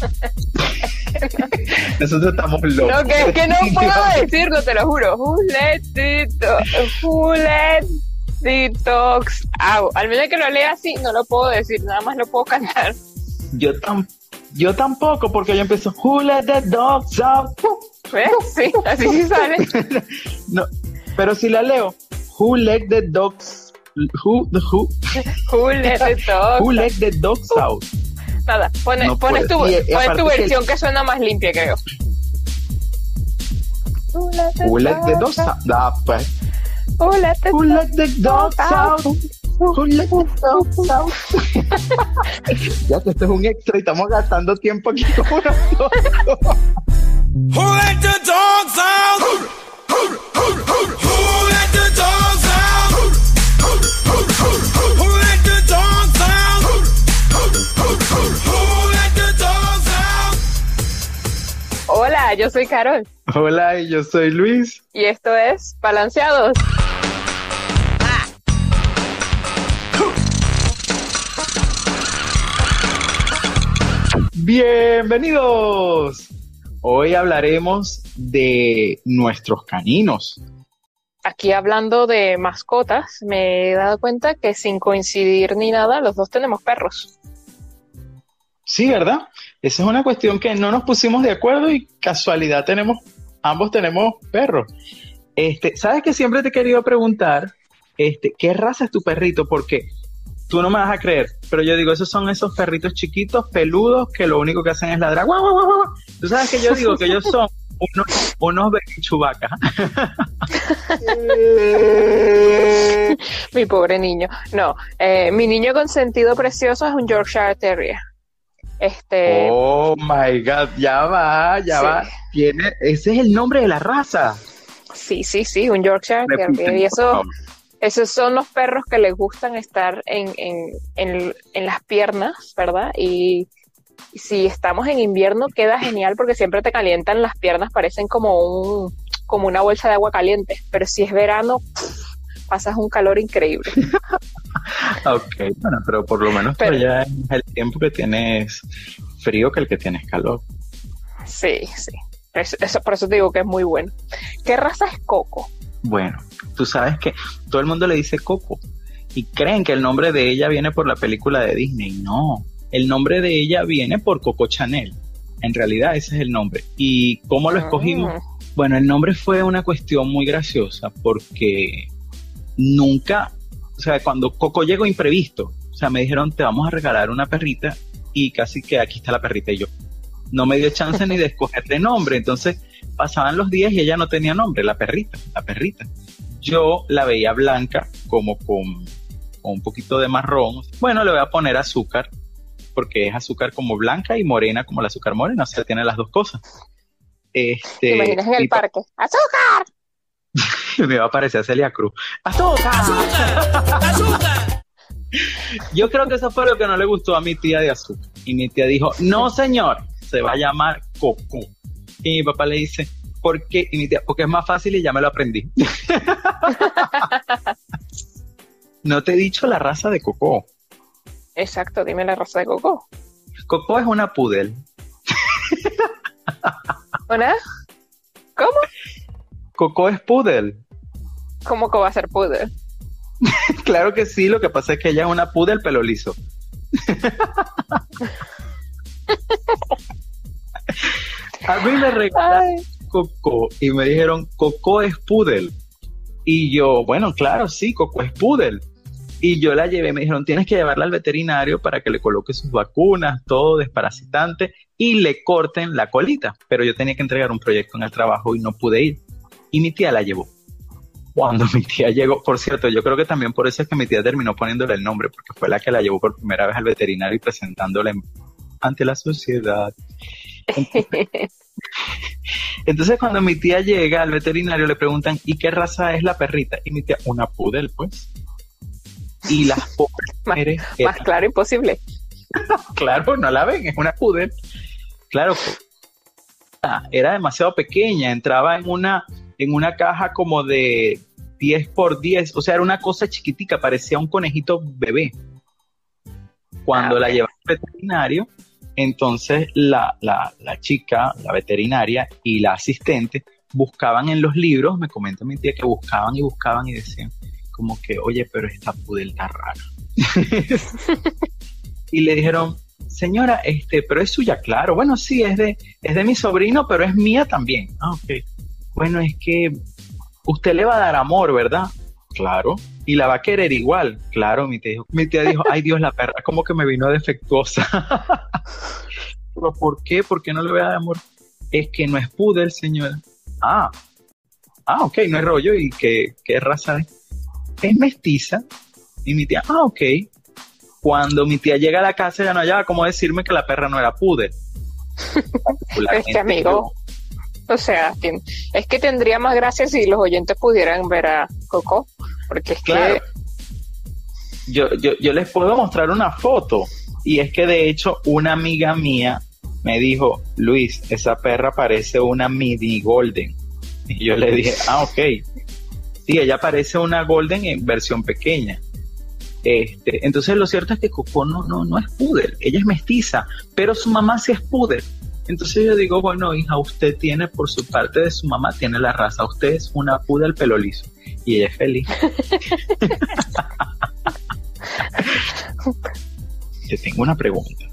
Nosotros estamos locos. No, que, que no puedo decirlo, te lo juro. Who let the do- who let the dogs out? Al menos que lo lea así, no lo puedo decir, nada más lo puedo cantar. Yo, tam- yo tampoco, porque yo empiezo, Who let the dogs out? ¿Ves? Sí, así sí sale. No, pero si la leo, Who let the dogs, who, who, Who let the dogs who let the dogs out? Nada, pone- No pones, tu, pones tu el- versión que suena más limpia, creo. The dogs out? Ah, pues. The dogs out? ya que esto es un extra y estamos gastando tiempo aquí con una Who let the dogs out? Hola, yo soy Carol Hola, y yo soy Luis. y esto es Balanceados. Bienvenidos. Hoy hablaremos de nuestros caninos. Aquí hablando de mascotas, me he dado cuenta que sin coincidir ni nada, los dos tenemos perros. Sí, ¿verdad? Esa es una cuestión que no nos pusimos de acuerdo y casualidad tenemos, ambos tenemos perros. Este, ¿sabes que siempre te he querido preguntar, este, qué raza es tu perrito? Porque tú no me vas a creer, pero yo digo, esos son esos perritos chiquitos, peludos, que lo único que hacen es ladrar. ¡Guau, guau, guau, guau! Tú sabes que yo digo que ellos son unos, unos chubacas. Mi pobre niño. No, eh, mi niño consentido precioso es un Yorkshire Terrier. Este, Oh my god, ya va, ya Sí. va. Tiene, ese es el nombre de la raza. sí, sí, sí, un Yorkshire Terrier. Y eso, esos son los perros que les gustan estar en, en, en, en las piernas, ¿verdad? Y si estamos en invierno queda genial porque siempre te calientan las piernas, parecen como un como una bolsa de agua caliente. Pero si es verano, pff, pasas un calor increíble. Ok, bueno, pero por lo menos Pero- ya es tiempo que tienes frío que el que tienes calor. Sí, sí. Eso- por eso te digo que es muy bueno. ¿Qué raza es Coco? Bueno, tú sabes que todo el mundo le dice Coco y creen que el nombre de ella viene por la película de Disney. No, el nombre de ella viene por Coco Chanel. En realidad ese es el nombre. ¿Y cómo lo escogimos? Mm, Bueno, el nombre fue una cuestión muy graciosa porque nunca, o sea, cuando Coco llegó imprevisto, sea, me dijeron, te vamos a regalar una perrita y casi que aquí está la perrita y yo. No me dio chance ni de escogerle nombre, entonces pasaban los días y ella no tenía nombre, la perrita, la perrita. Yo la veía blanca, como con, con un poquito de marrón. Bueno, le voy a poner azúcar, porque es azúcar como blanca y morena como el azúcar morena, o sea, tiene las dos cosas. ¿Te Este, imaginas en el parque? ¡Azúcar! me va a parecer Celia Cruz. ¡Azúcar! Azúcar. Yo creo que eso fue lo que no le gustó a mi tía de azúcar. Y mi tía dijo, no señor, se va a llamar Coco. Y mi papá le dice, ¿por qué? Y mi tía, porque es más fácil y ya me lo aprendí. no te he dicho la raza de Coco. Exacto, dime la raza de Coco. Coco es una pudel. ¿Una? ¿Cómo? Coco es pudel. ¿Cómo que va a ser poodle? Claro que sí, lo que pasa es que ella es una pudel pelo liso. a mí me regalaron Ay, Coco y me dijeron, Coco es pudel. Y yo, bueno, claro, sí, Coco es pudel. Y yo la llevé, me dijeron, tienes que llevarla al veterinario para que le coloque sus vacunas, todo desparasitante y le corten la colita. Pero yo tenía que entregar un proyecto en el trabajo y no pude ir. Y mi tía la llevó. Cuando mi tía llegó, por cierto, yo creo que también por eso es que mi tía terminó poniéndole el nombre, porque fue la que la llevó por primera vez al veterinario y presentándola en- ante la sociedad. Entonces cuando mi tía llega al veterinario le preguntan, ¿y qué raza es la perrita? Y mi tía, una pudel, pues. Y las pobres Más- mujeres más eran- claro imposible. claro, no la ven, es una pudel. Claro, ah, era demasiado pequeña, entraba en una, en una caja como de 10 por 10, o sea, era una cosa chiquitica, parecía un conejito bebé. Cuando Ah, la llevé al veterinario, Entonces la, la, la chica, la veterinaria y la asistente buscaban en los libros, me comenta mi tía que buscaban y buscaban y decían como que, oye, pero esta pudel está rara. y le dijeron, señora, este, pero es suya, claro. Bueno, sí, es de, es de mi sobrino, pero es mía también. Ah, ok. Bueno, es que usted le va a dar amor, ¿verdad? Claro. Y la va a querer igual. Claro, mi tía dijo, mi tía dijo ay Dios, la perra como que me vino defectuosa. ¿Pero por qué? ¿Por qué no le voy a dar amor? Es que no es pudel, señora. Ah. Ah, ok, no es rollo. ¿Y qué, qué raza es? Es mestiza. Y mi tía, ah, ok. Cuando mi tía llega a la casa, ya no hallaba cómo decirme que la perra no era pudel. Este amigo, o sea, es que tendría más gracia si los oyentes pudieran ver a Coco, porque es que yo, yo, yo les puedo mostrar una foto. Y es que de hecho una amiga mía me dijo, Luis, esa perra parece una mini golden. Y yo le dije, ah, ok. Sí, ella parece una golden en versión pequeña. Este, entonces lo cierto es que Coco no, no, no es pudel, ella es mestiza, pero su mamá sí es pudel. Entonces yo digo, bueno, hija, usted tiene por su parte de su mamá, tiene la raza, usted es una pudel pelo liso. Y ella es feliz. Te tengo una pregunta.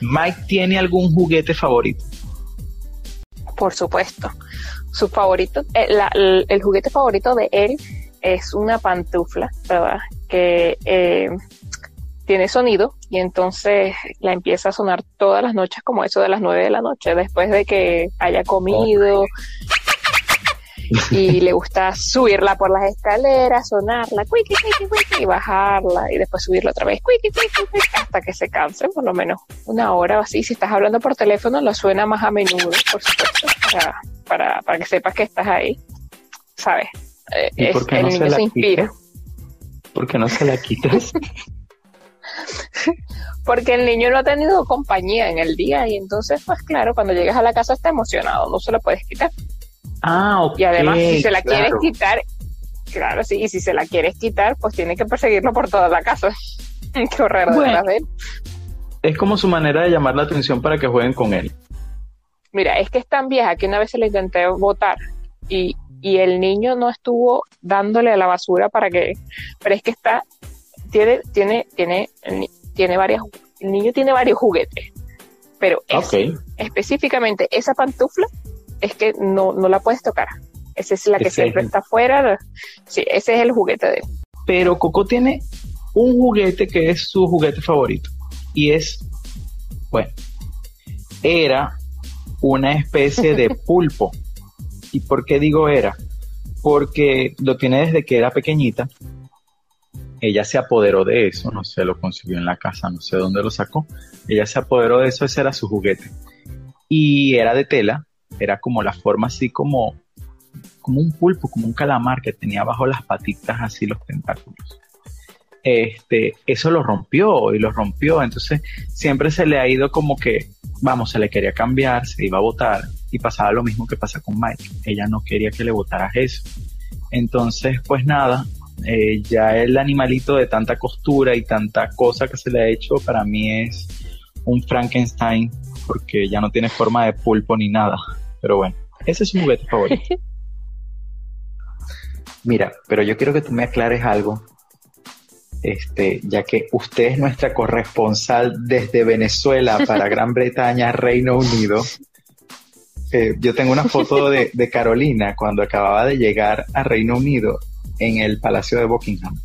¿Mike tiene algún juguete favorito? Por supuesto. Su favorito, eh, la- el, el juguete favorito de él es una pantufla, ¿verdad? Que eh, tiene sonido y entonces la empieza a sonar todas las noches como eso de las nueve de la noche, después de que haya comido. Y le gusta subirla por las escaleras, sonarla, cuiqui, cuiqui, cuiqui, y bajarla, y después subirla otra vez, cuiqui, cuiqui, cuiqui, hasta que se canse, por lo menos una hora o así. Si estás hablando por teléfono, lo suena más a menudo, por supuesto, para, para, para que sepas que estás ahí, ¿sabes? Eh, ¿Y es- por qué el no se niño la se inspira. quitas? ¿Por qué no se la quitas? Porque el niño no ha tenido compañía en el día y entonces, pues claro, cuando llegas a la casa está emocionado, no se la puedes quitar. ah, ok. Y además, si se la claro. quieres quitar, claro, sí, y si se la quieres quitar, pues tienes que perseguirlo por toda la casa. que correr Bueno. detrás de él. Es como su manera de llamar la atención para que jueguen con él. Mira, es que es tan vieja que una vez se la intenté botar y, y el niño no estuvo dándole a la basura para que, pero es que está, tiene, tiene, tiene, tiene varias, el niño tiene varios juguetes, pero ese, Ok. específicamente esa pantufla es que no, no la puedes tocar. Esa es la que Ese siempre es- está afuera. Sí, ese es el juguete de él. Pero Coco tiene un juguete que es su juguete favorito. Y es, bueno, era una especie de pulpo. ¿Y por qué digo era? Porque lo tiene desde que era pequeñita. Ella se apoderó de eso, no sé, lo consiguió en la casa, no sé dónde lo sacó. Ella se apoderó de eso, ese era su juguete. Y era de tela, era como la forma así como, como un pulpo, como un calamar que tenía bajo las patitas así los tentáculos. Este, eso lo rompió y lo rompió, entonces siempre se le ha ido como que, vamos, se le quería cambiar, se iba a votar y pasaba lo mismo que pasa con Mike. Ella no quería que le votaras eso. Entonces, pues nada, eh, ya el animalito de tanta costura y tanta cosa que se le ha hecho, para mí es un Frankenstein, porque ya no tiene forma de pulpo ni nada. Pero bueno, ese es su juguete favorito. Mira, pero yo quiero que tú me aclares algo, este, ya que usted es nuestra corresponsal desde Venezuela para Gran Bretaña, Reino Unido. Eh, yo tengo una foto de, de Carolina cuando acababa de llegar a Reino Unido en el Palacio de Buckingham.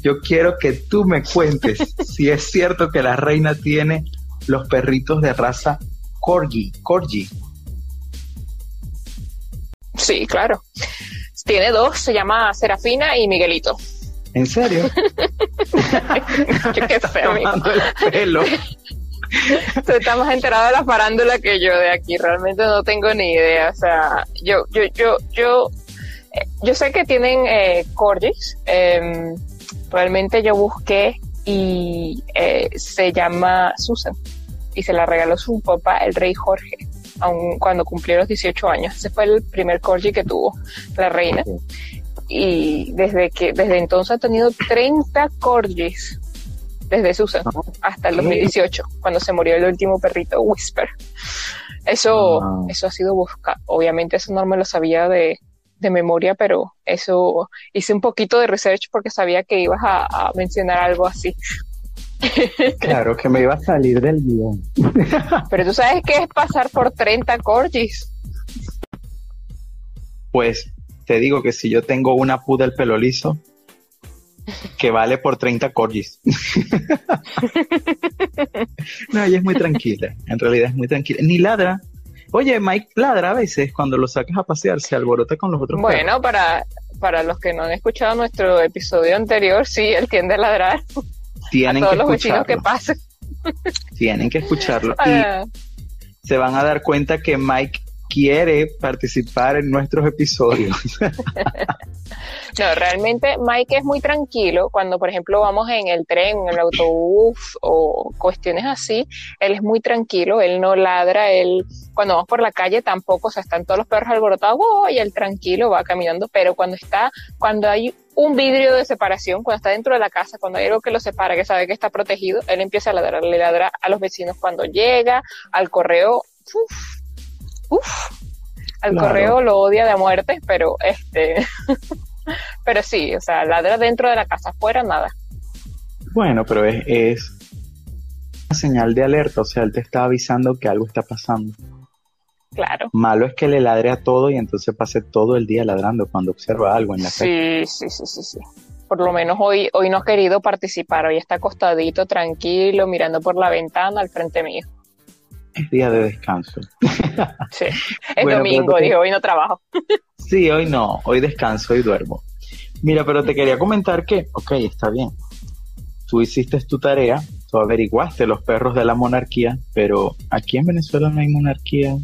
Yo quiero que tú me cuentes si es cierto que la reina tiene los perritos de raza Corgi, Corgi. Sí, claro. Tiene dos, se llama Serafina y Miguelito. ¿En serio? Qué. Tomando el pelo. Tú estás más enterado de la farándula que yo de aquí. Realmente no tengo ni idea. O sea, yo, yo, yo, yo, yo sé que tienen eh, corgis. Em, realmente yo busqué y eh, se llama Susan y se la regaló su papá, el rey Jorge, aun cuando cumplió los 18 años. Ese fue el primer corgi que tuvo la reina. Y desde que desde entonces ha tenido 30 corgis desde Susan hasta el ¿Qué? 2018, cuando se murió el último perrito Whisper. Eso, Ah. eso ha sido buscado. Obviamente eso no me lo sabía de, de memoria, pero eso hice un poquito de research porque sabía que ibas a, a mencionar algo así. Claro que me iba a salir del guion. Pero tú sabes qué es pasar por 30 corgis. Pues te digo que si yo tengo una puda del pelo liso, que vale por 30 corgis. no, ella es muy tranquila. En realidad es muy tranquila. Ni ladra. Oye, Mike ladra a veces cuando lo sacas a pasear, se alborota con los otros perros. Bueno, para, para los que no han escuchado nuestro episodio anterior, sí, él tiende a ladrar a Tienen todos que los vecinos que pasen. Tienen que escucharlo. Y Ah, se van a dar cuenta que Mike quiere participar en nuestros episodios. No, realmente Mike es muy tranquilo cuando, por ejemplo, vamos en el tren, en el autobús o cuestiones así. Él es muy tranquilo, él no ladra, él cuando vamos por la calle tampoco, o sea, están todos los perros alborotados ¡wow! y él tranquilo va caminando, pero cuando está, cuando hay un vidrio de separación, cuando está dentro de la casa, cuando hay algo que lo separa, que sabe que está protegido, él empieza a ladrar, le ladra a los vecinos cuando llega, al correo, uff, uff, al Claro. correo lo odia de muerte, pero este... Pero sí, o sea, ladra dentro de la casa, afuera nada. Bueno, pero es, es una señal de alerta, o sea, él te está avisando que algo está pasando. Claro. Malo es que le ladre a todo y entonces pase todo el día ladrando cuando observa algo en la calle. Sí, sí, sí, sí, sí. Por lo menos hoy, hoy no ha querido participar, hoy está acostadito, tranquilo, mirando por la ventana al frente mío. Es día de descanso. Sí. Es Bueno, domingo, dijo, hoy no trabajo. Sí, hoy no, hoy descanso y duermo. Mira, pero te quería comentar que, ok, está bien. Tú hiciste tu tarea, tú averiguaste los perros de la monarquía, pero aquí en Venezuela no hay monarquía.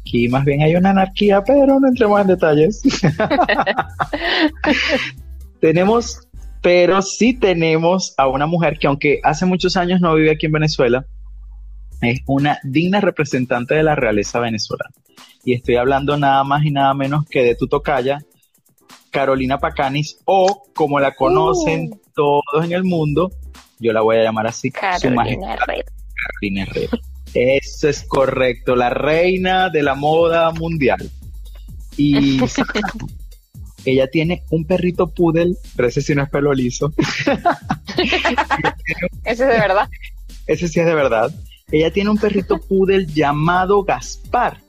Aquí más bien hay una anarquía, pero no entremos en detalles. tenemos, pero sí tenemos a una mujer que aunque hace muchos años no vive aquí en Venezuela, es una digna representante de la realeza venezolana. Y estoy hablando nada más y nada menos que de tu tocaya, Carolina Pacanis, o como la conocen Uh. todos en el mundo, yo la voy a llamar así, su majestad Carolina Herrera. Carolina Herrera. Eso es correcto, la reina de la moda mundial. Y ella tiene un perrito poodle, pero ese sí no es pelo liso, Ese es de verdad. ese sí es de verdad. Ella tiene un perrito poodle llamado Gaspar.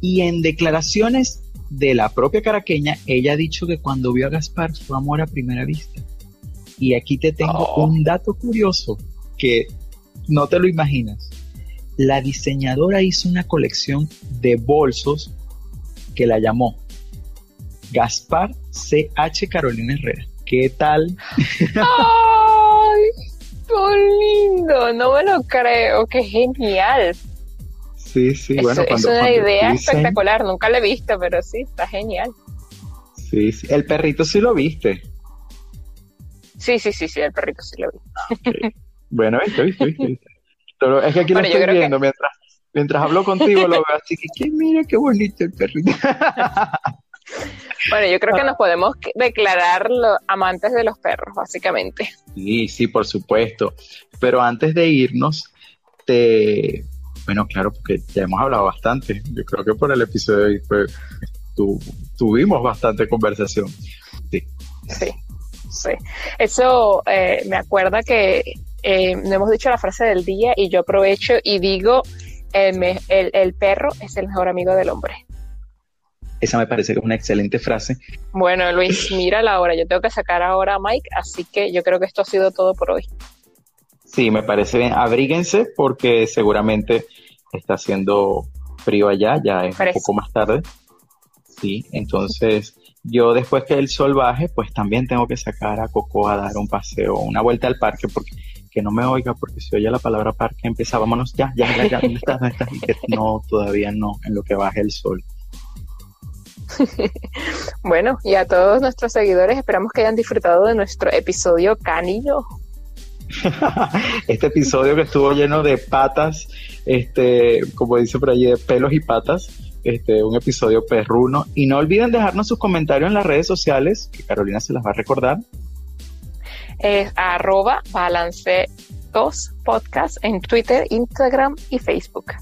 Y en declaraciones de la propia caraqueña, ella ha dicho que cuando vio a Gaspar fue amor a primera vista. Y aquí te tengo Oh. un dato curioso que no te lo imaginas. La diseñadora hizo una colección de bolsos que la llamó Gaspar CH Carolina Herrera. ¿Qué tal? ¡Ay! ¡Qué lindo! No me lo creo. ¡Qué genial! Sí, sí, Es- bueno, es cuando, una cuando idea dicen- espectacular. Nunca la he visto, pero sí, está genial. Sí, sí. El perrito sí lo viste. Sí, sí, sí, sí, el perrito sí lo vi. Bueno, viste, viste, viste. Pero es que aquí Bueno, lo estoy que- viendo mientras, mientras hablo contigo, lo veo así que mira qué bonito el perrito. Bueno, yo creo Ah. que nos podemos declarar los amantes de los perros, básicamente. Sí, sí, por supuesto. Pero antes de irnos, te... Bueno, claro, porque ya hemos hablado bastante. Yo creo que por el episodio de hoy fue- tu- tuvimos bastante conversación. Sí. Sí, sí. Eso eh, me acuerda que eh, no hemos dicho la frase del día y yo aprovecho y digo, el, me- el, el perro es el mejor amigo del hombre. Esa me parece que es una excelente frase. Bueno, Luis, mira la hora. Yo tengo que sacar ahora a Mike, así que yo creo que esto ha sido todo por hoy. Sí, me parece bien. Abríguense porque seguramente está haciendo frío allá, ya es un poco más tarde. Sí, entonces yo después que el sol baje, pues también tengo que sacar a Coco a dar un paseo, una vuelta al parque, porque que no me oiga, porque si oye la palabra parque empieza, vámonos ya, ya, ya, ya, ¿dónde estás? ¿Dónde estás? Y que no, todavía no, en lo que baje el sol. Bueno, y a todos nuestros seguidores, esperamos que hayan disfrutado de nuestro episodio canillo. este episodio que estuvo lleno de patas, este, como dice por allí, de pelos y patas, este, un episodio perruno. Y no olviden dejarnos sus comentarios en las redes sociales, que Carolina se las va a recordar. es arroba balance 2 podcast en Twitter, Instagram y Facebook.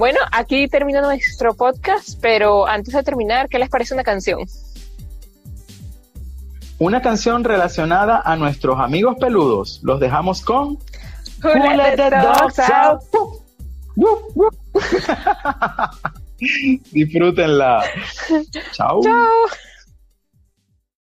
Bueno, aquí termina nuestro podcast, pero antes de terminar, ¿qué les parece una canción? Una canción relacionada a nuestros amigos peludos. Los dejamos con Who let the dogs out? Woo, woo. Disfrútenla. Chao. Chao.